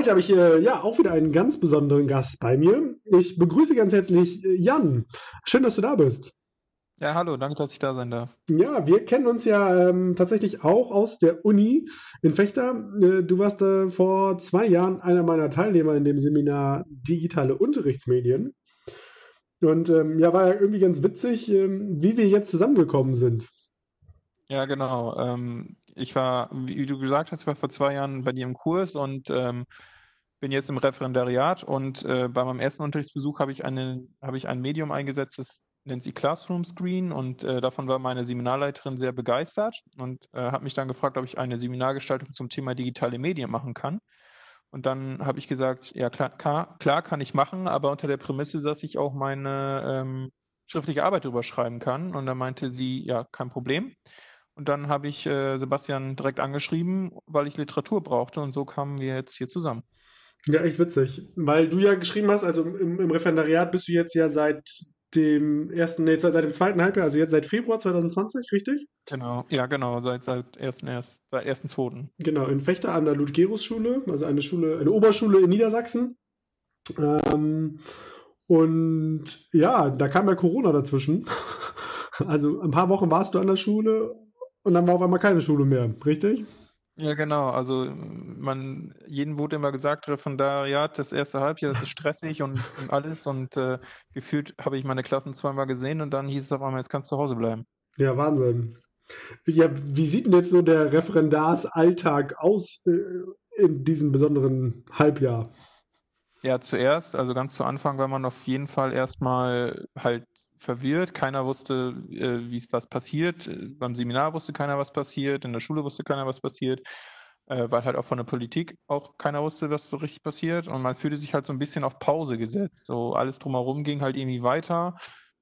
Heute habe ich äh, ja auch wieder einen ganz besonderen Gast bei mir. Ich begrüße ganz herzlich äh, Jan. Schön, dass du da bist. Ja, hallo, danke, dass ich da sein darf. Ja, wir kennen uns ja ähm, tatsächlich auch aus der Uni in Fechter. Äh, du warst äh, vor zwei Jahren einer meiner Teilnehmer in dem Seminar Digitale Unterrichtsmedien. Und ähm, ja, war ja irgendwie ganz witzig, ähm, wie wir jetzt zusammengekommen sind. Ja, genau. Ähm, ich war, wie du gesagt hast, ich war vor zwei Jahren bei dir im Kurs und ähm, bin jetzt im Referendariat und äh, bei meinem ersten Unterrichtsbesuch habe ich, habe ich ein Medium eingesetzt, das nennt sich Classroom Screen und äh, davon war meine Seminarleiterin sehr begeistert und äh, hat mich dann gefragt, ob ich eine Seminargestaltung zum Thema digitale Medien machen kann. Und dann habe ich gesagt, ja klar, klar, klar, kann ich machen, aber unter der Prämisse, dass ich auch meine ähm, schriftliche Arbeit drüber schreiben kann. Und dann meinte sie, ja, kein Problem. Und dann habe ich äh, Sebastian direkt angeschrieben, weil ich Literatur brauchte und so kamen wir jetzt hier zusammen. Ja, echt witzig. Weil du ja geschrieben hast, also im, im Referendariat bist du jetzt ja seit dem ersten, nee, seit dem zweiten Halbjahr, also jetzt seit Februar 2020, richtig? Genau, ja, genau, seit, seit ersten, erst, seit ersten, zweiten. Genau, in Fechter an der Ludgerus-Schule, also eine Schule, eine Oberschule in Niedersachsen. Ähm, und ja, da kam ja Corona dazwischen. Also ein paar Wochen warst du an der Schule und dann war auf einmal keine Schule mehr, richtig? Ja, genau. Also man, jedem wurde immer gesagt, Referendariat, das erste Halbjahr, das ist stressig und, und alles. Und äh, gefühlt habe ich meine Klassen zweimal gesehen und dann hieß es auf einmal, jetzt kannst du zu Hause bleiben. Ja, Wahnsinn. Ja, wie sieht denn jetzt so der Referendarsalltag aus äh, in diesem besonderen Halbjahr? Ja, zuerst, also ganz zu Anfang war man auf jeden Fall erstmal halt verwirrt. Keiner wusste, äh, wie was passiert. Beim Seminar wusste keiner, was passiert. In der Schule wusste keiner, was passiert. Äh, weil halt auch von der Politik auch keiner wusste, was so richtig passiert. Und man fühlte sich halt so ein bisschen auf Pause gesetzt. So alles drumherum ging halt irgendwie weiter.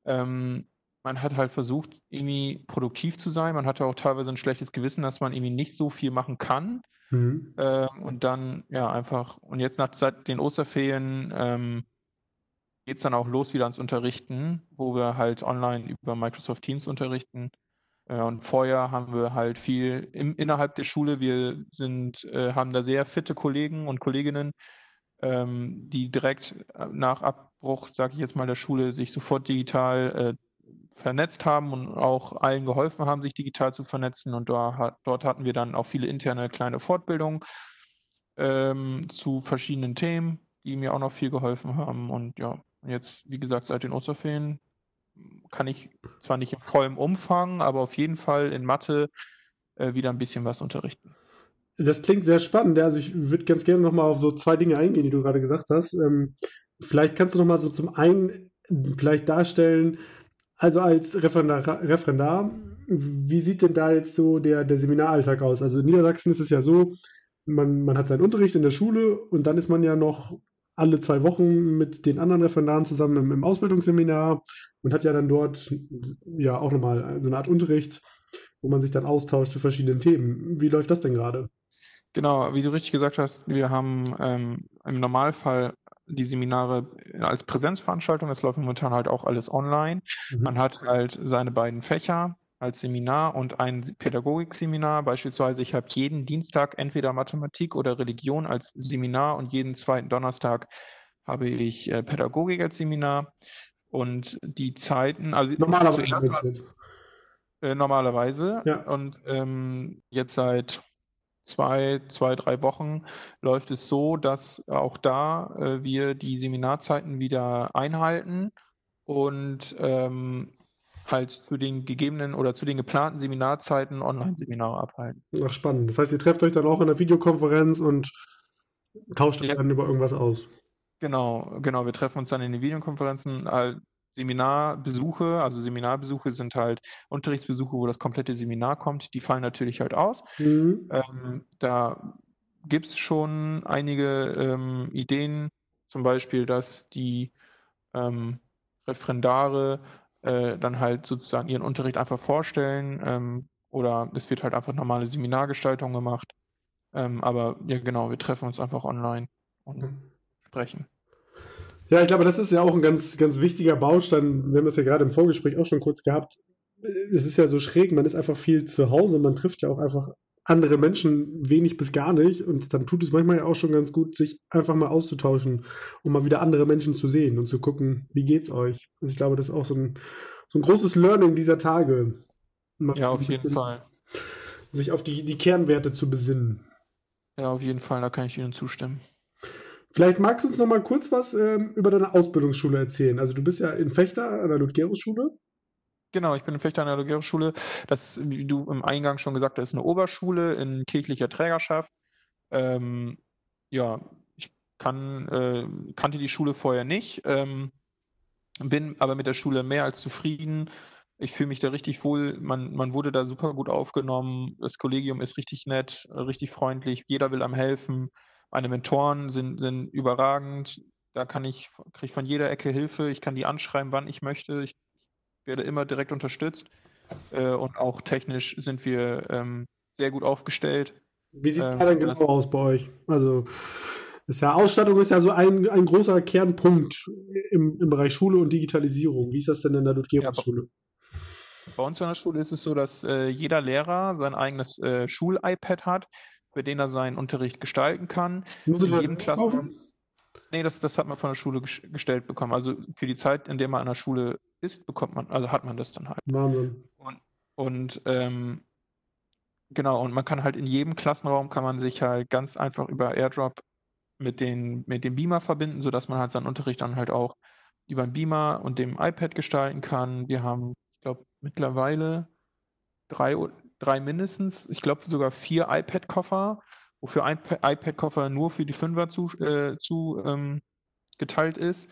Ähm, man hat halt versucht, irgendwie produktiv zu sein. Man hatte auch teilweise ein schlechtes Gewissen, dass man irgendwie nicht so viel machen kann. Mhm. Ähm, und dann, ja, einfach, und jetzt nach seit den Osterferien ähm, geht es dann auch los wieder ans Unterrichten, wo wir halt online über Microsoft Teams unterrichten. Äh, und vorher haben wir halt viel im, innerhalb der Schule. Wir sind, äh, haben da sehr fitte Kollegen und Kolleginnen, ähm, die direkt äh, nach Abbruch, sage ich jetzt mal, der Schule sich sofort digital äh, vernetzt haben und auch allen geholfen haben, sich digital zu vernetzen. Und da, dort hatten wir dann auch viele interne kleine Fortbildungen ähm, zu verschiedenen Themen, die mir auch noch viel geholfen haben. Und ja, Jetzt, wie gesagt, seit den Osterferien kann ich zwar nicht in vollem Umfang, aber auf jeden Fall in Mathe äh, wieder ein bisschen was unterrichten. Das klingt sehr spannend. Also ich würde ganz gerne nochmal auf so zwei Dinge eingehen, die du gerade gesagt hast. Ähm, vielleicht kannst du nochmal so zum einen vielleicht darstellen, also als Referendar, Referendar, wie sieht denn da jetzt so der, der Seminaralltag aus? Also in Niedersachsen ist es ja so, man, man hat seinen Unterricht in der Schule und dann ist man ja noch alle zwei Wochen mit den anderen Referendaren zusammen im, im Ausbildungsseminar und hat ja dann dort ja auch nochmal so eine Art Unterricht, wo man sich dann austauscht zu verschiedenen Themen. Wie läuft das denn gerade? Genau, wie du richtig gesagt hast, wir haben ähm, im Normalfall die Seminare als Präsenzveranstaltung. Das läuft momentan halt auch alles online. Mhm. Man hat halt seine beiden Fächer, als Seminar und ein Pädagogikseminar. Beispielsweise, ich habe jeden Dienstag entweder Mathematik oder Religion als Seminar und jeden zweiten Donnerstag habe ich äh, Pädagogik als Seminar. Und die Zeiten, also normalerweise, äh, normalerweise. Ja. Und ähm, jetzt seit zwei, zwei, drei Wochen läuft es so, dass auch da äh, wir die Seminarzeiten wieder einhalten und ähm, halt zu den gegebenen oder zu den geplanten Seminarzeiten Online-Seminare abhalten. Ach, spannend. Das heißt, ihr trefft euch dann auch in der Videokonferenz und tauscht euch Ja. dann über irgendwas aus. Genau, genau. Wir treffen uns dann in den Videokonferenzen. Seminarbesuche, also Seminarbesuche sind halt Unterrichtsbesuche, wo das komplette Seminar kommt. Die fallen natürlich halt aus. Mhm. Ähm, da gibt es schon einige ähm, Ideen, zum Beispiel, dass die ähm, Referendare äh, dann halt sozusagen ihren Unterricht einfach vorstellen ähm, oder es wird halt einfach normale Seminargestaltung gemacht. Ähm, aber ja, genau, wir treffen uns einfach online und sprechen. Ja, ich glaube, das ist ja auch ein ganz, ganz wichtiger Baustein. Wir haben das ja gerade im Vorgespräch auch schon kurz gehabt. Es ist ja so schräg, man ist einfach viel zu Hause, man trifft ja auch einfach andere Menschen wenig bis gar nicht und dann tut es manchmal ja auch schon ganz gut, sich einfach mal auszutauschen, um mal wieder andere Menschen zu sehen und zu gucken, wie geht's euch. Also ich glaube, das ist auch so ein, so ein großes Learning dieser Tage. Mal Ja, auf jeden Fall. Sich auf die, die Kernwerte zu besinnen. Ja, auf jeden Fall, da kann ich Ihnen zustimmen. Vielleicht magst du uns noch mal kurz was ähm, über deine Ausbildungsschule erzählen. Also du bist ja in Fechter an der Ludgerus-Schule. Genau, ich bin in Fechter an der Logero-Schule. Das, wie du im Eingang schon gesagt hast, ist eine Oberschule in kirchlicher Trägerschaft. Ähm, ja, ich kann, äh, kannte die Schule vorher nicht, ähm, bin aber mit der Schule mehr als zufrieden. Ich fühle mich da richtig wohl. Man, man wurde da super gut aufgenommen. Das Kollegium ist richtig nett, richtig freundlich. Jeder will einem helfen. Meine Mentoren sind, sind überragend. Da kann ich, kriege ich von jeder Ecke Hilfe. Ich kann die anschreiben, wann ich möchte. Ich werde immer direkt unterstützt. Äh, und auch technisch sind wir ähm, sehr gut aufgestellt. Wie sieht es Ähm, da denn das- genau aus bei euch? Also ist ja Ausstattung ist ja so ein, ein großer Kernpunkt im, im Bereich Schule und Digitalisierung. Wie ist das denn in der Ludgerus-Schule? Bei uns an der Schule ist es so, dass äh, jeder Lehrer sein eigenes äh, Schul-iPad hat, mit dem er seinen Unterricht gestalten kann. Muss ich jedem? Klassenraum. Nee, das, das hat man von der Schule ges- gestellt bekommen. Also für die Zeit, in der man an der Schule ist, bekommt man, also hat man das dann halt. Wahnsinn. Und, und ähm, genau, und man kann halt in jedem Klassenraum kann man sich halt ganz einfach über AirDrop mit den, mit dem Beamer verbinden, sodass man halt seinen Unterricht dann halt auch über den Beamer und dem iPad gestalten kann. Wir haben, ich glaube, mittlerweile drei, drei mindestens, ich glaube sogar vier iPad-Koffer, wofür ein Pa- iPad-Koffer nur für die Fünfer zu, äh, zu ähm, geteilt ist.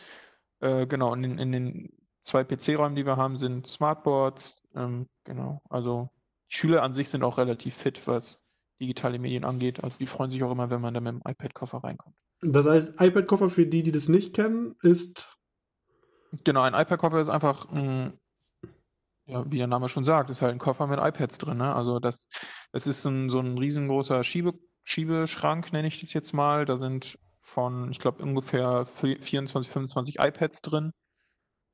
Äh, genau, in den, in den zwei PC-Räumen, die wir haben, sind Smartboards. Ähm, genau, also die Schüler an sich sind auch relativ fit, was digitale Medien angeht. Also die freuen sich auch immer, wenn man da mit dem iPad-Koffer reinkommt. Das heißt, iPad-Koffer für die, die das nicht kennen, ist Genau, ein iPad-Koffer ist einfach, ein, ja, wie der Name schon sagt, ist halt ein Koffer mit iPads drin. Ne? Also das, das ist so ein, so ein riesengroßer Schiebe, Schiebeschrank, nenne ich das jetzt mal. Da sind von, ich glaube, ungefähr vi- 24, 25 iPads drin,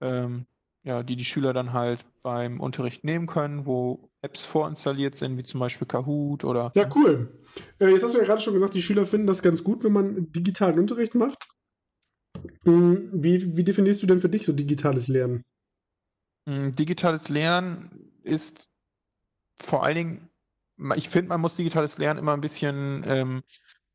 ähm, ja, die die Schüler dann halt beim Unterricht nehmen können, wo Apps vorinstalliert sind, wie zum Beispiel Kahoot oder Ja, cool. Äh, jetzt hast du ja gerade schon gesagt, die Schüler finden das ganz gut, wenn man digitalen Unterricht macht. Hm, Wie, wie definierst du denn für dich so digitales Lernen? Mm, Digitales Lernen ist vor allen Dingen, ich finde, man muss digitales Lernen immer ein bisschen ähm,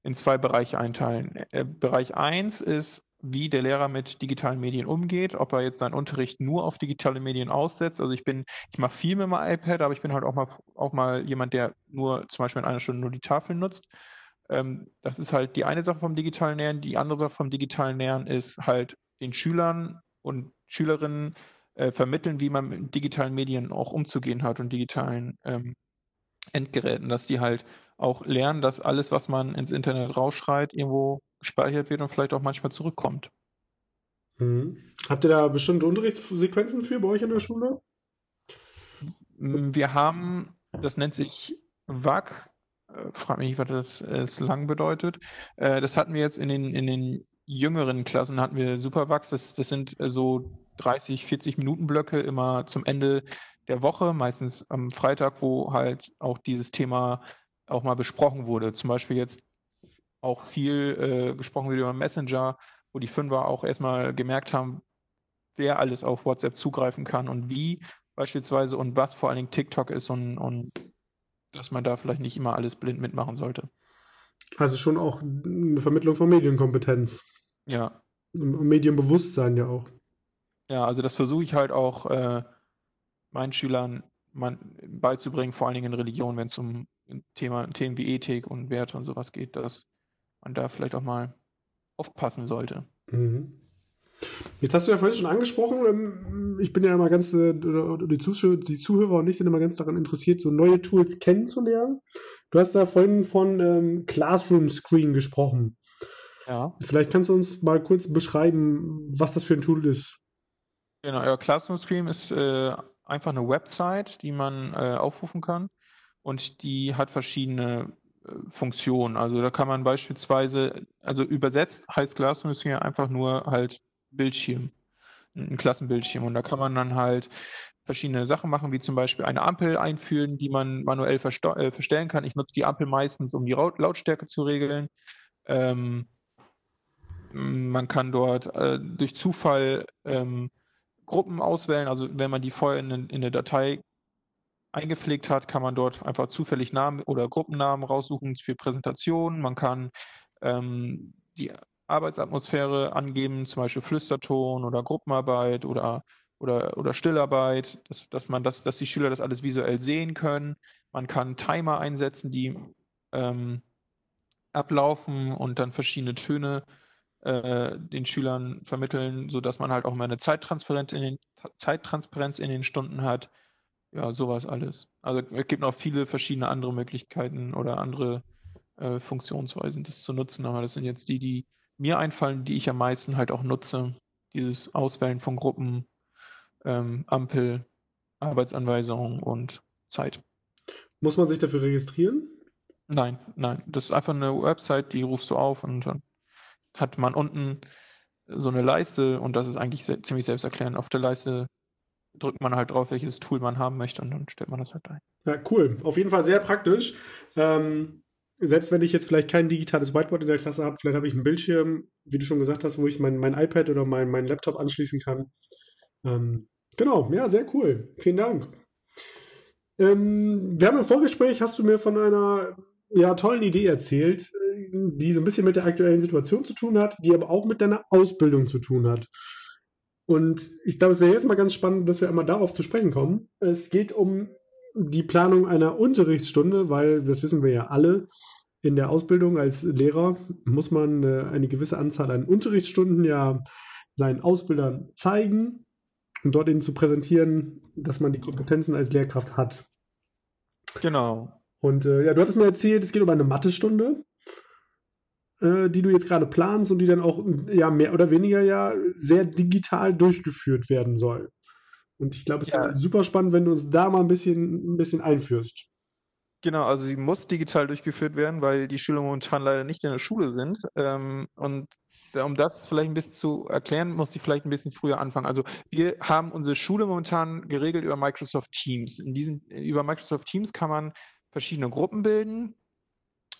in zwei Bereiche einteilen. Äh, Bereich 1 ist, wie der Lehrer mit digitalen Medien umgeht, ob er jetzt seinen Unterricht nur auf digitale Medien aussetzt. Also ich bin, ich mache viel mit meinem iPad, aber ich bin halt auch mal, auch mal jemand, der nur zum Beispiel in einer Stunde nur die Tafel nutzt. Ähm, das ist halt die eine Sache vom digitalen Lernen. Die andere Sache vom digitalen Lernen ist halt den Schülern und Schülerinnen äh, vermitteln, wie man mit digitalen Medien auch umzugehen hat und digitalen ähm, Endgeräten, dass die halt auch lernen, dass alles, was man ins Internet rausschreit, irgendwo gespeichert wird und vielleicht auch manchmal zurückkommt. Mhm. Habt ihr da bestimmte Unterrichtssequenzen für bei euch in der Schule? Wir haben, das nennt sich WAC, äh, frag mich nicht, was das äh, Slang bedeutet. Äh, das hatten wir jetzt in den, in den jüngeren Klassen, hatten wir Superwax, das, das sind so 30, 40 Minuten Blöcke immer zum Ende der Woche, meistens am Freitag, wo halt auch dieses Thema auch mal besprochen wurde. Zum Beispiel jetzt auch viel äh, gesprochen wird über Messenger, wo die Fünfer auch erstmal gemerkt haben, wer alles auf WhatsApp zugreifen kann und wie beispielsweise und was vor allen Dingen TikTok ist und, und dass man da vielleicht nicht immer alles blind mitmachen sollte. Also schon auch eine Vermittlung von Medienkompetenz Ja, und Medienbewusstsein ja auch. Ja, also das versuche ich halt auch äh, meinen Schülern man, beizubringen, vor allen Dingen in Religion, wenn es um Thema, Themen wie Ethik und Werte und sowas geht, dass man da vielleicht auch mal aufpassen sollte. Mhm. Jetzt hast du ja vorhin schon angesprochen, ähm, ich bin ja immer ganz, äh, die, Zuschauer, die Zuhörer und ich sind immer ganz daran interessiert, so neue Tools kennenzulernen. Du hast da vorhin von ähm, Classroom Screen gesprochen. Ja. Vielleicht kannst du uns mal kurz beschreiben, was das für ein Tool ist. Genau, ja, Classroom Screen ist äh, einfach eine Website, die man äh, aufrufen kann und die hat verschiedene äh, Funktionen. Also da kann man beispielsweise, also übersetzt heißt Screen einfach nur halt Bildschirm, ein Klassenbildschirm und da kann man dann halt verschiedene Sachen machen, wie zum Beispiel eine Ampel einführen, die man manuell äh, verstellen kann. Ich nutze die Ampel meistens, um die Lautstärke zu regeln. Ähm, man kann dort äh, durch Zufall ähm, Gruppen auswählen. Also wenn man die vorher in, in eine Datei eingepflegt hat, kann man dort einfach zufällig Namen oder Gruppennamen raussuchen für Präsentationen. Man kann ähm, die Arbeitsatmosphäre angeben, zum Beispiel Flüsterton oder Gruppenarbeit oder, oder, oder Stillarbeit, dass, dass man das, dass die Schüler das alles visuell sehen können. Man kann Timer einsetzen, die ähm, ablaufen und dann verschiedene Töne äh, den Schülern vermitteln, sodass man halt auch mal eine Zeittransparenz in den, Zeittransparenz in den Stunden hat. Ja, sowas alles. Also es gibt noch viele verschiedene andere Möglichkeiten oder andere äh, Funktionsweisen, das zu nutzen, aber das sind jetzt die, die mir einfallen, die ich am meisten halt auch nutze. Dieses Auswählen von Gruppen, ähm, Ampel, Arbeitsanweisungen und Zeit. Muss man sich dafür registrieren? Nein, nein. Das ist einfach eine Website, die rufst du auf und dann hat man unten so eine Leiste und das ist eigentlich sehr, ziemlich selbsterklärend. Auf der Leiste drückt man halt drauf, welches Tool man haben möchte und dann stellt man das halt ein. Ja, cool. Auf jeden Fall sehr praktisch. Ähm, selbst wenn ich jetzt vielleicht kein digitales Whiteboard in der Klasse habe, vielleicht habe ich einen Bildschirm, wie du schon gesagt hast, wo ich mein, mein iPad oder mein, mein Laptop anschließen kann. Ähm, genau, ja, sehr cool. Vielen Dank. Ähm, wir haben im Vorgespräch, hast du mir von einer ja, tollen Idee erzählt, die so ein bisschen mit der aktuellen Situation zu tun hat, die aber auch mit deiner Ausbildung zu tun hat. Und ich glaube, es wäre jetzt mal ganz spannend, dass wir einmal darauf zu sprechen kommen. Es geht um die Planung einer Unterrichtsstunde, weil das wissen wir ja alle, in der Ausbildung als Lehrer muss man äh, eine gewisse Anzahl an Unterrichtsstunden ja seinen Ausbildern zeigen und dort eben zu präsentieren, dass man die Kompetenzen als Lehrkraft hat. Genau. Und äh, ja, du hattest mir erzählt, es geht um eine Mathestunde, äh, die du jetzt gerade planst und die dann auch ja mehr oder weniger ja sehr digital durchgeführt werden soll. Und ich glaube, es ja. wäre super spannend, wenn du uns da mal ein bisschen, ein bisschen einführst. Genau, also sie muss digital durchgeführt werden, weil die Schüler momentan leider nicht in der Schule sind. Ähm, und um das vielleicht ein bisschen zu erklären, muss ich vielleicht ein bisschen früher anfangen. Also wir haben unsere Schule momentan geregelt über Microsoft Teams. In diesen, über Microsoft Teams kann man verschiedene Gruppen bilden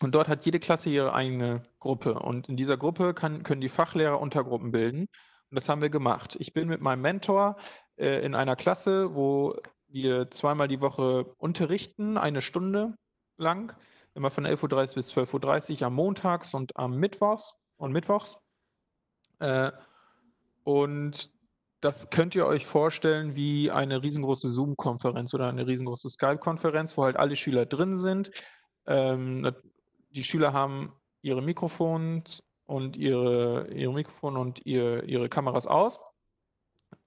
und dort hat jede Klasse ihre eigene Gruppe. Und in dieser Gruppe kann, können die Fachlehrer Untergruppen bilden. Und das haben wir gemacht. Ich bin mit meinem Mentor äh, in einer Klasse, wo wir zweimal die Woche unterrichten, eine Stunde lang, immer von 11.30 Uhr bis 12.30 Uhr am Montags und am Mittwochs und Mittwochs. Äh, und das könnt ihr euch vorstellen wie eine riesengroße Zoom-Konferenz oder eine riesengroße Skype-Konferenz, wo halt alle Schüler drin sind. Ähm, die Schüler haben ihre Mikrofons und ihre, ihre Mikrofone und ihr, ihre Kameras aus.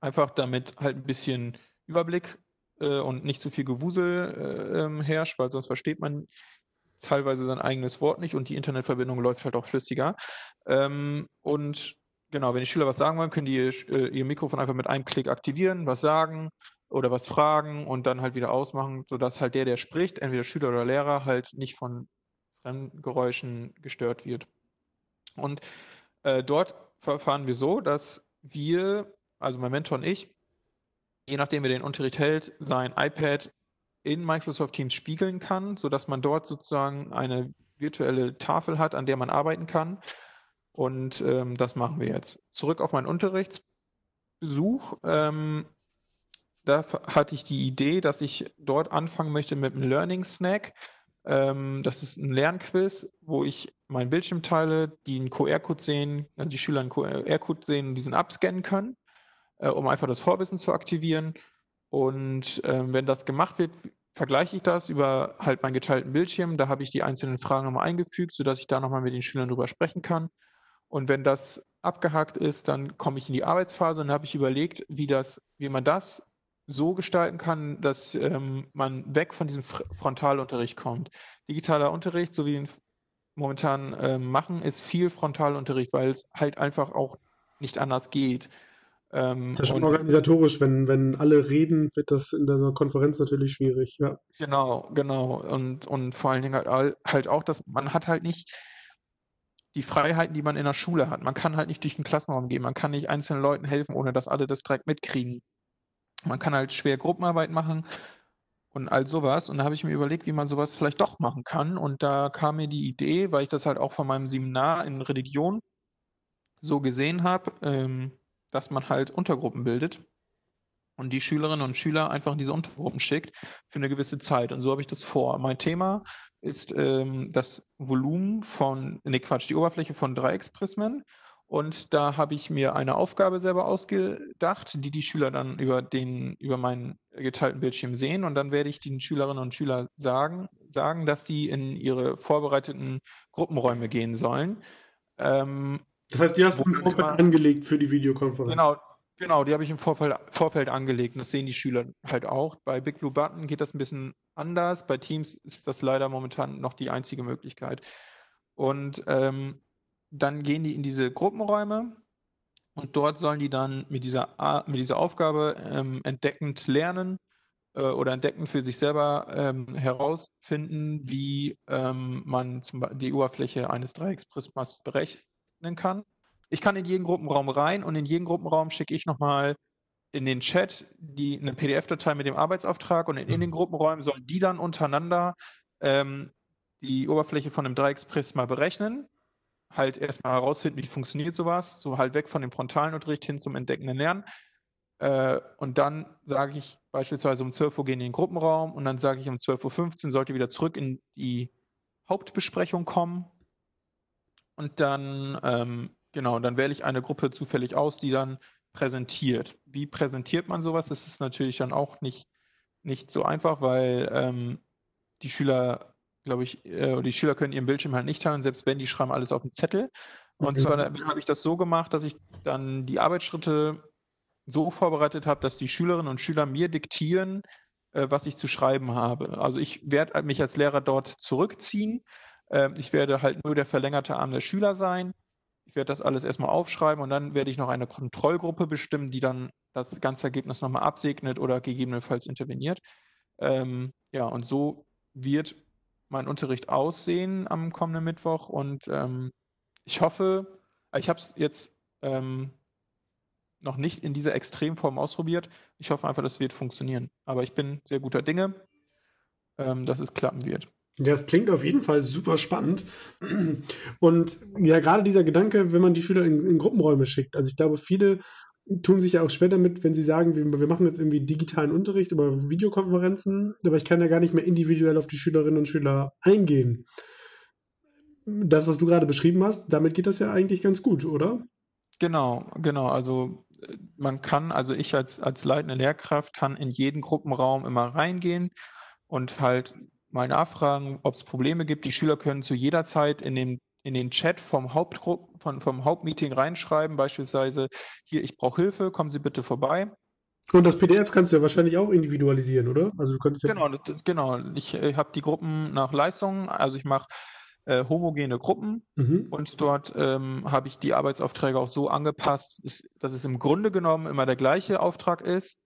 Einfach damit halt ein bisschen Überblick äh, und nicht zu viel Gewusel äh, ähm, herrscht, weil sonst versteht man teilweise sein eigenes Wort nicht und die Internetverbindung läuft halt auch flüssiger. Ähm, und genau, wenn die Schüler was sagen wollen, können die äh, ihr Mikrofon einfach mit einem Klick aktivieren, was sagen oder was fragen und dann halt wieder ausmachen, sodass halt der, der spricht, entweder Schüler oder Lehrer, halt nicht von Fremdgeräuschen gestört wird. Und äh, dort verfahren wir so, dass wir, also mein Mentor und ich, je nachdem wer den Unterricht hält, sein iPad in Microsoft Teams spiegeln kann, sodass man dort sozusagen eine virtuelle Tafel hat, an der man arbeiten kann. Und ähm, das machen wir jetzt. Zurück auf meinen Unterrichtsbesuch. Ähm, da hatte ich die Idee, dass ich dort anfangen möchte mit einem Learning Snack. Ähm, das ist ein Lernquiz, wo ich meinen Bildschirm teile, die einen QR-Code sehen, also die Schüler einen QR-Code sehen und diesen abscannen können. äh, um einfach das Vorwissen zu aktivieren. Und ähm, wenn das gemacht wird, vergleiche ich das über halt meinen geteilten Bildschirm. Da habe ich die einzelnen Fragen nochmal eingefügt, sodass ich da nochmal mit den Schülern drüber sprechen kann. Und wenn das abgehakt ist, dann komme ich in die Arbeitsphase und dann habe ich überlegt, wie das, wie man das so gestalten kann, dass ähm, man weg von diesem Frontalunterricht kommt. Digitaler Unterricht, so wie wir ihn momentan äh, machen, ist viel Frontalunterricht, weil es halt einfach auch nicht anders geht. Ähm, das ist ja schon organisatorisch, wenn, wenn alle reden, wird das in der Konferenz natürlich schwierig, ja. Genau, genau. Und, und vor allen Dingen halt, halt auch, dass man hat halt nicht die Freiheiten, die man in der Schule hat. Man kann halt nicht durch den Klassenraum gehen, man kann nicht einzelnen Leuten helfen, ohne dass alle das direkt mitkriegen. Man kann halt schwer Gruppenarbeit machen und all sowas. Und da habe ich mir überlegt, wie man sowas vielleicht doch machen kann. Und da kam mir die Idee, weil ich das halt auch von meinem Seminar in Religion so gesehen habe, ähm, dass man halt Untergruppen bildet und die Schülerinnen und Schüler einfach in diese Untergruppen schickt für eine gewisse Zeit. Und so habe ich das vor. Mein Thema ist ähm, das Volumen von, ne Quatsch, die Oberfläche von Dreiecksprismen. Und da habe ich mir eine Aufgabe selber ausgedacht, die die Schüler dann über den, über meinen geteilten Bildschirm sehen. Und dann werde ich den Schülerinnen und Schülern sagen, sagen, dass sie in ihre vorbereiteten Gruppenräume gehen sollen. Ähm, das heißt, die hast du im Vorfeld angelegt für die Videokonferenz. Genau, genau, die habe ich im Vorfeld, Vorfeld angelegt. Das sehen die Schüler halt auch. Bei Big Blue Button geht das ein bisschen anders. Bei Teams ist das leider momentan noch die einzige Möglichkeit. Und ähm, dann gehen die in diese Gruppenräume und dort sollen die dann mit dieser, mit dieser Aufgabe ähm, entdeckend lernen äh, oder entdeckend für sich selber ähm, herausfinden, wie ähm, man zum die Oberfläche eines Dreiecksprismas berechnen kann. Ich kann in jeden Gruppenraum rein und in jeden Gruppenraum schicke ich nochmal in den Chat die, eine PDF-Datei mit dem Arbeitsauftrag und in, in, den mhm. Gruppenräumen sollen die dann untereinander ähm, die Oberfläche von einem Dreiecksprisma berechnen halt erstmal herausfinden, wie funktioniert sowas, so halt weg von dem frontalen Unterricht hin zum entdeckenden Lernen. Äh, und dann sage ich beispielsweise um 12 Uhr gehen in den Gruppenraum und dann sage ich um 12.15 Uhr sollte wieder zurück in die Hauptbesprechung kommen. Und dann, ähm, genau, dann wähle ich eine Gruppe zufällig aus, die dann präsentiert. Wie präsentiert man sowas? Das ist natürlich dann auch nicht, nicht so einfach, weil ähm, die Schüler glaube ich, äh, die Schüler können ihren Bildschirm halt nicht teilen, selbst wenn die schreiben alles auf den Zettel. Und mhm. zwar habe ich das so gemacht, dass ich dann die Arbeitsschritte so vorbereitet habe, dass die Schülerinnen und Schüler mir diktieren, äh, was ich zu schreiben habe. Also ich werde mich als Lehrer dort zurückziehen. Äh, ich werde halt nur der verlängerte Arm der Schüler sein. Ich werde das alles erstmal aufschreiben und dann werde ich noch eine Kontrollgruppe bestimmen, die dann das ganze Ergebnis nochmal absegnet oder gegebenenfalls interveniert. Ähm, ja, und so wird mein Unterricht aussehen am kommenden Mittwoch und ähm, ich hoffe, ich habe es jetzt ähm, noch nicht in dieser Extremform ausprobiert. Ich hoffe einfach, das wird funktionieren. Aber ich bin sehr guter Dinge, ähm, dass es klappen wird. Das klingt auf jeden Fall super spannend. Und ja, gerade dieser Gedanke, wenn man die Schüler in, in Gruppenräume schickt. Also ich glaube, viele tun sich ja auch schwer damit, wenn sie sagen, wir, wir, machen jetzt irgendwie digitalen Unterricht über Videokonferenzen, aber ich kann ja gar nicht mehr individuell auf die Schülerinnen und Schüler eingehen. Das, was du gerade beschrieben hast, damit geht das ja eigentlich ganz gut, oder? Genau, genau. Also man kann, also ich als, als leitende Lehrkraft kann in jeden Gruppenraum immer reingehen und halt mal nachfragen, ob es Probleme gibt. Die Schüler können zu jeder Zeit in den in den Chat vom Hauptgruppen, von, vom Hauptmeeting reinschreiben, beispielsweise, hier, ich brauche Hilfe, kommen Sie bitte vorbei. Und das PDF kannst du ja wahrscheinlich auch individualisieren, oder? Also du könntest ja genau, das, genau. Ich, ich habe die Gruppen nach Leistungen, also ich mache äh, homogene Gruppen mhm. und dort ähm, habe ich die Arbeitsaufträge auch so angepasst, dass, dass es im Grunde genommen immer der gleiche Auftrag ist,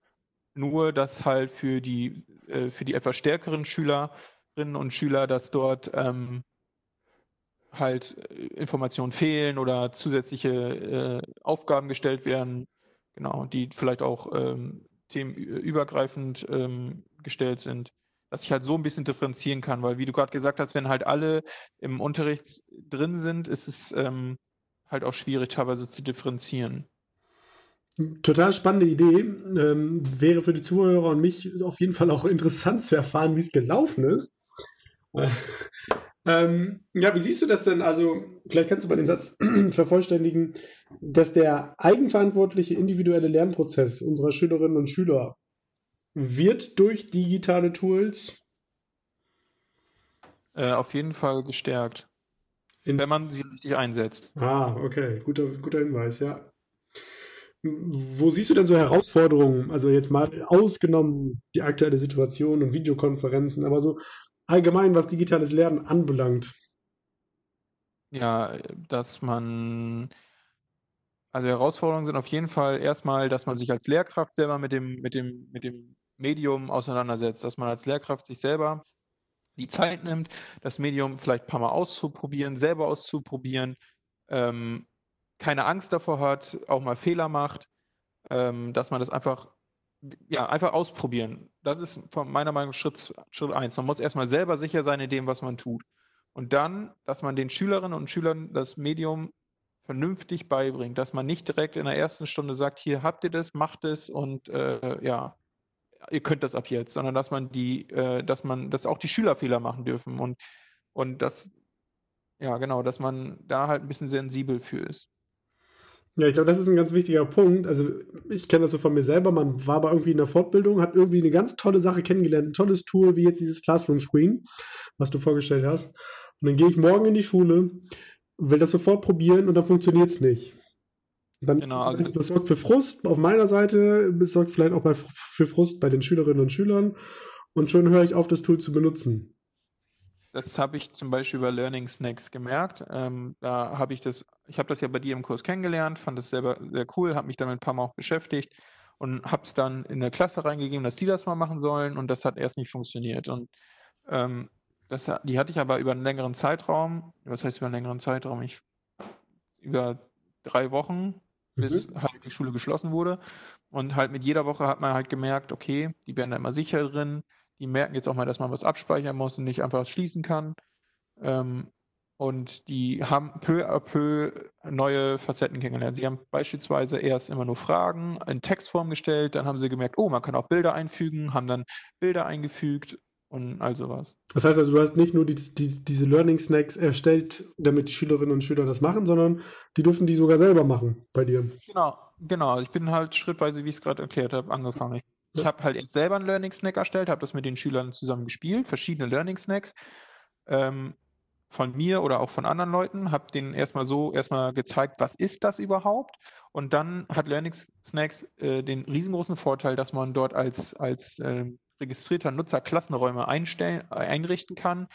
nur dass halt für die äh, für die etwas stärkeren Schülerinnen und Schüler, dass dort ähm, halt Informationen fehlen oder zusätzliche äh, Aufgaben gestellt werden, genau, die vielleicht auch ähm, themenübergreifend ähm, gestellt sind, dass ich halt so ein bisschen differenzieren kann, weil wie du gerade gesagt hast, wenn halt alle im Unterricht drin sind, ist es ähm, halt auch schwierig teilweise zu differenzieren. Total spannende Idee. Ähm, wäre für die Zuhörer und mich auf jeden Fall auch interessant zu erfahren, wie es gelaufen ist. Ähm, ja, wie siehst du das denn? Also, vielleicht kannst du mal den Satz vervollständigen, dass der eigenverantwortliche individuelle Lernprozess unserer Schülerinnen und Schüler wird durch digitale Tools äh, auf jeden Fall gestärkt, wenn man sie richtig einsetzt. Ah, okay, guter, guter Hinweis, ja. Wo siehst du denn so Herausforderungen? Also jetzt mal ausgenommen die aktuelle Situation und Videokonferenzen, aber so allgemein, was digitales Lernen anbelangt. Ja, dass man, also Herausforderungen sind auf jeden Fall erstmal, dass man sich als Lehrkraft selber mit dem, mit dem, mit dem Medium auseinandersetzt, dass man als Lehrkraft sich selber die Zeit nimmt, das Medium vielleicht ein paar Mal auszuprobieren, selber auszuprobieren, ähm, keine Angst davor hat, auch mal Fehler macht, ähm, dass man das einfach, ja, einfach ausprobieren. Das ist von meiner Meinung nach Schritt, Schritt eins. Man muss erstmal selber sicher sein in dem, was man tut. Und dann, dass man den Schülerinnen und Schülern das Medium vernünftig beibringt, dass man nicht direkt in der ersten Stunde sagt, hier habt ihr das, macht es und äh, ja, ihr könnt das ab jetzt, sondern dass man die, äh, dass man, dass auch die Schüler Fehler machen dürfen und, und das, ja genau, dass man da halt ein bisschen sensibel für ist. Ja, ich glaube, das ist ein ganz wichtiger Punkt. Also ich kenne das so von mir selber. Man war aber irgendwie in der Fortbildung, hat irgendwie eine ganz tolle Sache kennengelernt, ein tolles Tool wie jetzt dieses Classroom Screen, was du vorgestellt hast. Und dann gehe ich morgen in die Schule, will das sofort probieren und dann funktioniert es nicht. Dann genau, also das, das sorgt für Frust auf meiner Seite, es sorgt vielleicht auch bei, für Frust bei den Schülerinnen und Schülern. Und schon höre ich auf, das Tool zu benutzen. Das habe ich zum Beispiel bei Learning Snacks gemerkt. Ähm, da habe ich das, ich habe das ja bei dir im Kurs kennengelernt, fand das selber sehr cool, habe mich damit ein paar Mal auch beschäftigt und habe es dann in der Klasse reingegeben, dass die das mal machen sollen und das hat erst nicht funktioniert. Und ähm, das, die hatte ich aber über einen längeren Zeitraum, was heißt über einen längeren Zeitraum? Ich, über drei Wochen, bis mhm. halt die Schule geschlossen wurde. Und halt mit jeder Woche hat man halt gemerkt, okay, die werden da immer sicher drin, die merken jetzt auch mal, dass man was abspeichern muss und nicht einfach was schließen kann. Ähm, und die haben peu à peu neue Facetten kennengelernt. Sie haben beispielsweise erst immer nur Fragen in Textform gestellt, dann haben sie gemerkt, oh, man kann auch Bilder einfügen, haben dann Bilder eingefügt und all sowas. Das heißt also, du hast nicht nur die, die, diese Learning Snacks erstellt, damit die Schülerinnen und Schüler das machen, sondern die durften die sogar selber machen bei dir. Genau, genau. Ich bin halt schrittweise, wie ich es gerade erklärt habe, angefangen. Ich ich habe halt jetzt selber einen Learning Snack erstellt, habe das mit den Schülern zusammen gespielt, verschiedene Learning Snacks ähm, von mir oder auch von anderen Leuten, habe denen erstmal so erstmal gezeigt, was ist das überhaupt? Und dann hat Learning Snacks äh, den riesengroßen Vorteil, dass man dort als, als äh, registrierter Nutzer Klassenräume einstellen, einrichten kann,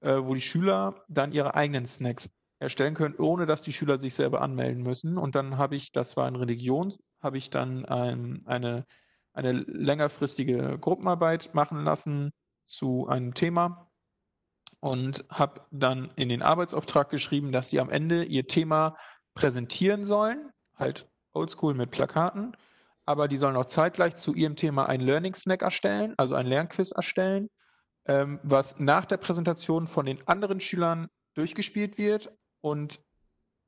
äh, wo die Schüler dann ihre eigenen Snacks erstellen können, ohne dass die Schüler sich selber anmelden müssen. Und dann habe ich, das war in Religion, habe ich dann ähm, eine eine längerfristige Gruppenarbeit machen lassen zu einem Thema und habe dann in den Arbeitsauftrag geschrieben, dass sie am Ende ihr Thema präsentieren sollen, halt oldschool mit Plakaten, aber die sollen auch zeitgleich zu ihrem Thema ein Learning Snack erstellen, also ein Lernquiz erstellen, ähm, was nach der Präsentation von den anderen Schülern durchgespielt wird und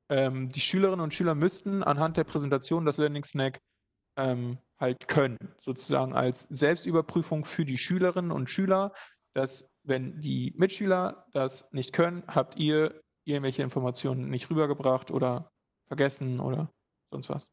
ähm, die Schülerinnen und Schüler müssten anhand der Präsentation das Learning Snack ähm, halt können, sozusagen als Selbstüberprüfung für die Schülerinnen und Schüler, dass wenn die Mitschüler das nicht können, habt ihr irgendwelche Informationen nicht rübergebracht oder vergessen oder sonst was.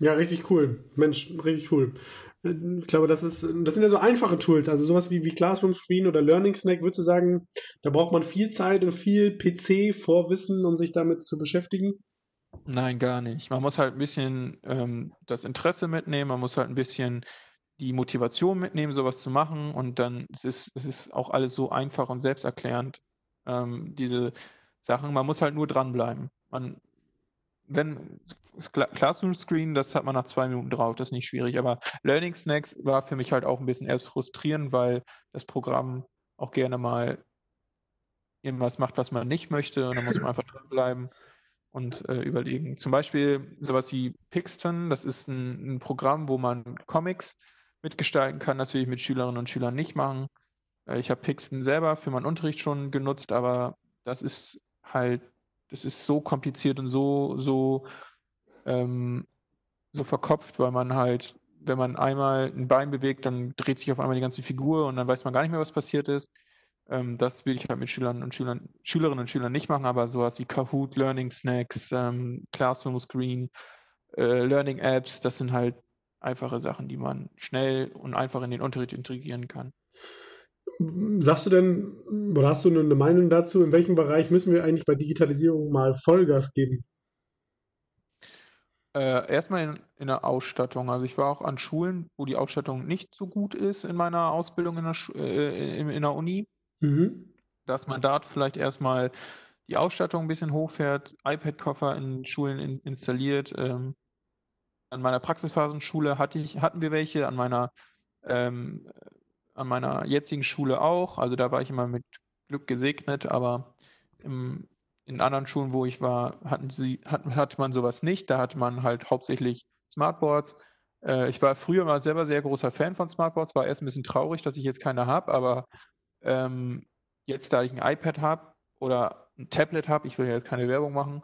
Ja, richtig cool. Mensch, richtig cool. Ich glaube, das ist, das sind ja so einfache Tools, also sowas wie, wie Classroom Screen oder Learning Snack, würdest du sagen, da braucht man viel Zeit und viel PC-Vorwissen, um sich damit zu beschäftigen? Nein, gar nicht. Man muss halt ein bisschen ähm, das Interesse mitnehmen, man muss halt ein bisschen die Motivation mitnehmen, sowas zu machen und dann es ist es ist auch alles so einfach und selbsterklärend. Ähm, diese Sachen, man muss halt nur dranbleiben. Man, wenn Classroom Screen, das hat man nach zwei Minuten drauf, das ist nicht schwierig. Aber Learning Snacks war für mich halt auch ein bisschen erst frustrierend, weil das Programm auch gerne mal irgendwas macht, was man nicht möchte und dann muss man einfach dranbleiben und äh, überlegen. Zum Beispiel sowas wie Pixton, das ist ein, ein, Programm, wo man Comics mitgestalten kann. Das will ich mit Schülerinnen und Schülern nicht machen. Äh, ich habe Pixton selber für meinen Unterricht schon genutzt, aber das ist halt, das ist so kompliziert und so, so, ähm, so verkopft, weil man halt, wenn man einmal ein Bein bewegt, dann dreht sich auf einmal die ganze Figur und dann weiß man gar nicht mehr, was passiert ist. Ähm, das will ich halt mit Schülern und Schülern, Schülerinnen und Schülern nicht machen, aber sowas wie Kahoot, Learning Snacks, ähm, Classroom Screen, äh, Learning Apps, das sind halt einfache Sachen, die man schnell und einfach in den Unterricht integrieren kann. Sagst du denn, oder hast du eine Meinung dazu, in welchem Bereich müssen wir eigentlich bei Digitalisierung mal Vollgas geben? Äh, erstmal in, in, der Ausstattung. Also ich war auch an Schulen, wo die Ausstattung nicht so gut ist in meiner Ausbildung in der, äh, in, in der Uni. Mhm. Dass man dort vielleicht erstmal die Ausstattung ein bisschen hochfährt, iPad-Koffer in Schulen in, installiert. Ähm, an meiner Praxisphasenschule hatte ich, hatten wir welche, an meiner, ähm, an meiner jetzigen Schule auch. Also da war ich immer mit Glück gesegnet, aber im, in anderen Schulen, wo ich war, hatten sie, hat, hatte man sowas nicht. Da hatte man halt hauptsächlich Smartboards. Äh, ich war früher mal selber sehr großer Fan von Smartboards, war erst ein bisschen traurig, dass ich jetzt keine habe, aber ähm, jetzt, da ich ein iPad habe oder ein Tablet habe, ich will ja jetzt keine Werbung machen.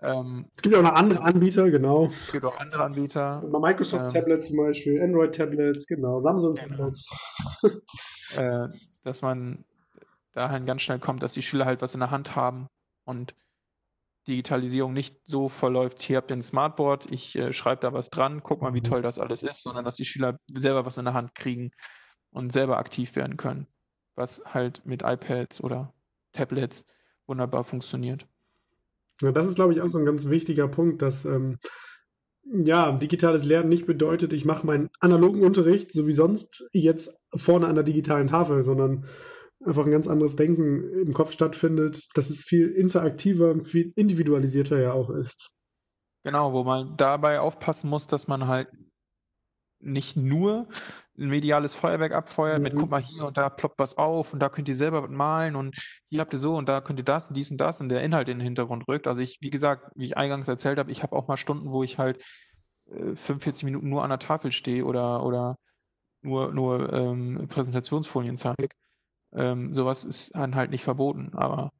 Ähm, es gibt ja auch noch andere Anbieter, genau. Es gibt auch andere Anbieter. Microsoft ähm, Tablets zum Beispiel, Android Tablets, genau, Samsung genau. Tablets. äh, dass man dahin ganz schnell kommt, dass die Schüler halt was in der Hand haben und Digitalisierung nicht so verläuft, hier habt ihr ein Smartboard, ich äh, schreibe da was dran, guck mal, wie mhm. toll das alles ist, sondern dass die Schüler selber was in der Hand kriegen und selber aktiv werden können, was halt mit iPads oder Tablets wunderbar funktioniert. Ja, das ist, glaube ich, auch so ein ganz wichtiger Punkt, dass ähm, ja, digitales Lernen nicht bedeutet, ich mache meinen analogen Unterricht so wie sonst jetzt vorne an der digitalen Tafel, sondern einfach ein ganz anderes Denken im Kopf stattfindet, dass es viel interaktiver und viel individualisierter ja auch ist. Genau, wo man dabei aufpassen muss, dass man halt nicht nur ein mediales Feuerwerk abfeuert mhm. mit, guck mal, hier und da ploppt was auf und da könnt ihr selber was malen und hier habt ihr so und da könnt ihr das und dies und das und der Inhalt in den Hintergrund rückt. Also ich, wie gesagt, wie ich eingangs erzählt habe, ich habe auch mal Stunden, wo ich halt äh, 45 Minuten nur an der Tafel stehe oder, oder nur, nur ähm, Präsentationsfolien zeige. Ähm, sowas ist dann halt nicht verboten, aber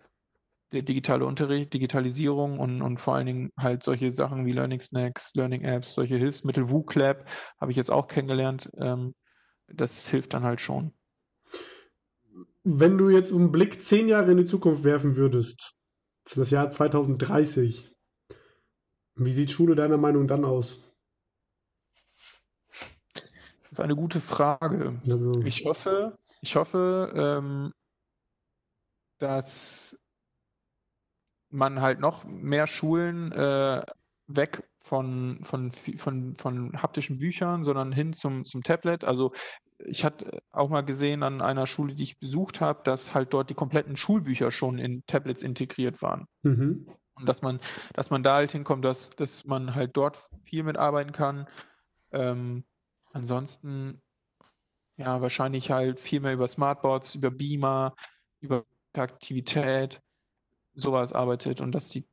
der digitale Unterricht, Digitalisierung und, und vor allen Dingen halt solche Sachen wie Learning Snacks, Learning Apps, solche Hilfsmittel, WooClap habe ich jetzt auch kennengelernt. Ähm, das hilft dann halt schon. Wenn du jetzt einen Blick zehn Jahre in die Zukunft werfen würdest, das Jahr 2030, wie sieht Schule deiner Meinung dann aus? Das ist eine gute Frage. Also. Ich hoffe, ich hoffe, ähm, dass man halt noch mehr Schulen äh, weg von, von, von, von haptischen Büchern, sondern hin zum, zum Tablet. Also ich hatte auch mal gesehen an einer Schule, die ich besucht habe, dass halt dort die kompletten Schulbücher schon in Tablets integriert waren. Mhm. Und dass man, dass man da halt hinkommt, dass, dass man halt dort viel mitarbeiten kann. Ähm, ansonsten ja, wahrscheinlich halt viel mehr über Smartboards, über Beamer, über Aktivität, sowas arbeitet und dass die,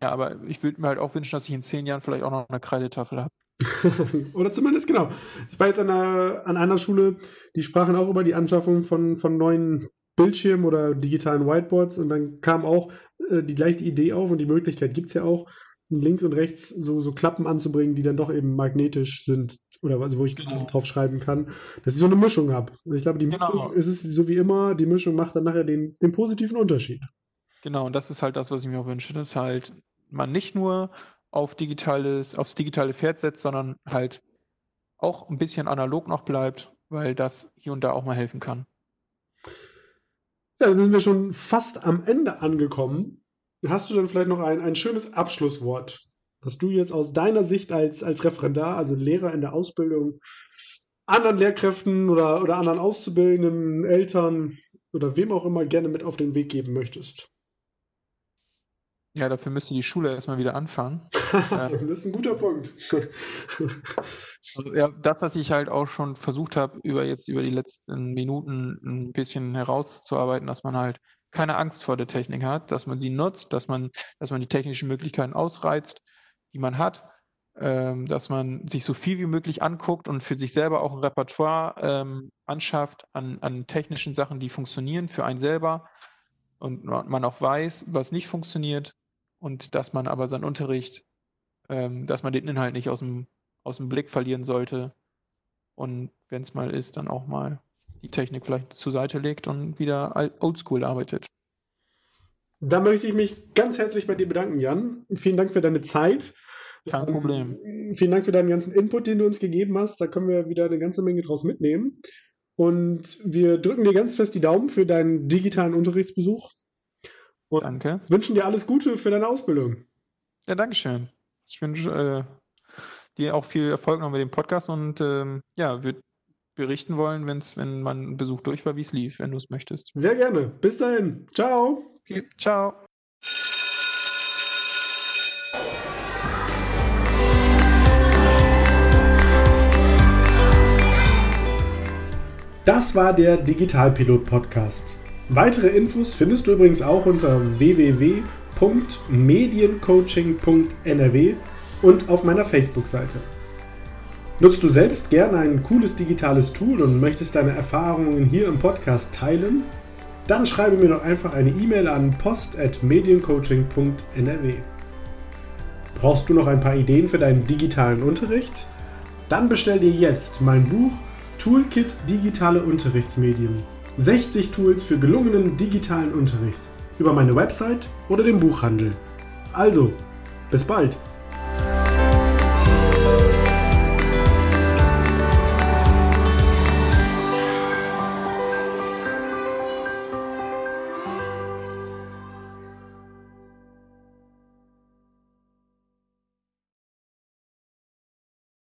ja, aber ich würde mir halt auch wünschen, dass ich in zehn Jahren vielleicht auch noch eine Kreidetafel habe. Oder zumindest, genau. Ich war jetzt an einer, an einer Schule, die sprachen auch über die Anschaffung von, von neuen Bildschirmen oder digitalen Whiteboards und dann kam auch äh, die gleiche Idee auf und die Möglichkeit gibt es ja auch, links und rechts so, so Klappen anzubringen, die dann doch eben magnetisch sind oder also wo ich genau. drauf schreiben kann, dass ich so eine Mischung habe. Und ich glaube, die Mischung genau. ist es so wie immer, die Mischung macht dann nachher den, den positiven Unterschied. Genau, und das ist halt das, was ich mir auch wünsche, dass halt man nicht nur auf digitales, aufs digitale Pferd setzt, sondern halt auch ein bisschen analog noch bleibt, weil das hier und da auch mal helfen kann. Ja, dann sind wir schon fast am Ende angekommen. Hast du dann vielleicht noch ein, ein schönes Abschlusswort was du jetzt aus deiner Sicht als, als Referendar, also Lehrer in der Ausbildung, anderen Lehrkräften oder, oder anderen Auszubildenden, Eltern oder wem auch immer gerne mit auf den Weg geben möchtest? Ja, dafür müsste die Schule erstmal wieder anfangen. das ist ein guter Punkt. also, ja, das, was ich halt auch schon versucht habe, über jetzt über die letzten Minuten ein bisschen herauszuarbeiten, dass man halt keine Angst vor der Technik hat, dass man sie nutzt, dass man, dass man die technischen Möglichkeiten ausreizt, die man hat, ähm, dass man sich so viel wie möglich anguckt und für sich selber auch ein Repertoire ähm, anschafft an, an technischen Sachen, die funktionieren für einen selber und man auch weiß, was nicht funktioniert und dass man aber seinen Unterricht, ähm, dass man den Inhalt nicht aus dem, aus dem Blick verlieren sollte und wenn es mal ist, dann auch mal die Technik vielleicht zur Seite legt und wieder oldschool arbeitet. Da möchte ich mich ganz herzlich bei dir bedanken, Jan. Vielen Dank für deine Zeit. Kein Problem. Ähm, vielen Dank für deinen ganzen Input, den du uns gegeben hast. Da können wir wieder eine ganze Menge draus mitnehmen. Und wir drücken dir ganz fest die Daumen für deinen digitalen Unterrichtsbesuch. Und Danke. Wünschen dir alles Gute für deine Ausbildung. Ja, Dankeschön. Ich wünsche äh, dir auch viel Erfolg noch mit dem Podcast und ähm, ja, würde berichten wollen, wenn's, wenn mein Besuch durch war, wie es lief, wenn du es möchtest. Sehr gerne. Bis dahin. Ciao. Okay, ciao. Das war der Digitalpilot Podcast. Weitere Infos findest du übrigens auch unter www.mediencoaching.nrw und auf meiner Facebook-Seite. Nutzt du selbst gerne ein cooles digitales Tool und möchtest deine Erfahrungen hier im Podcast teilen? Dann schreibe mir doch einfach eine E-Mail an post.mediencoaching.nrw. Brauchst du noch ein paar Ideen für deinen digitalen Unterricht? Dann bestell dir jetzt mein Buch Toolkit Digitale Unterrichtsmedien. 60 Tools für gelungenen digitalen Unterricht über meine Website oder den Buchhandel. Also, bis bald!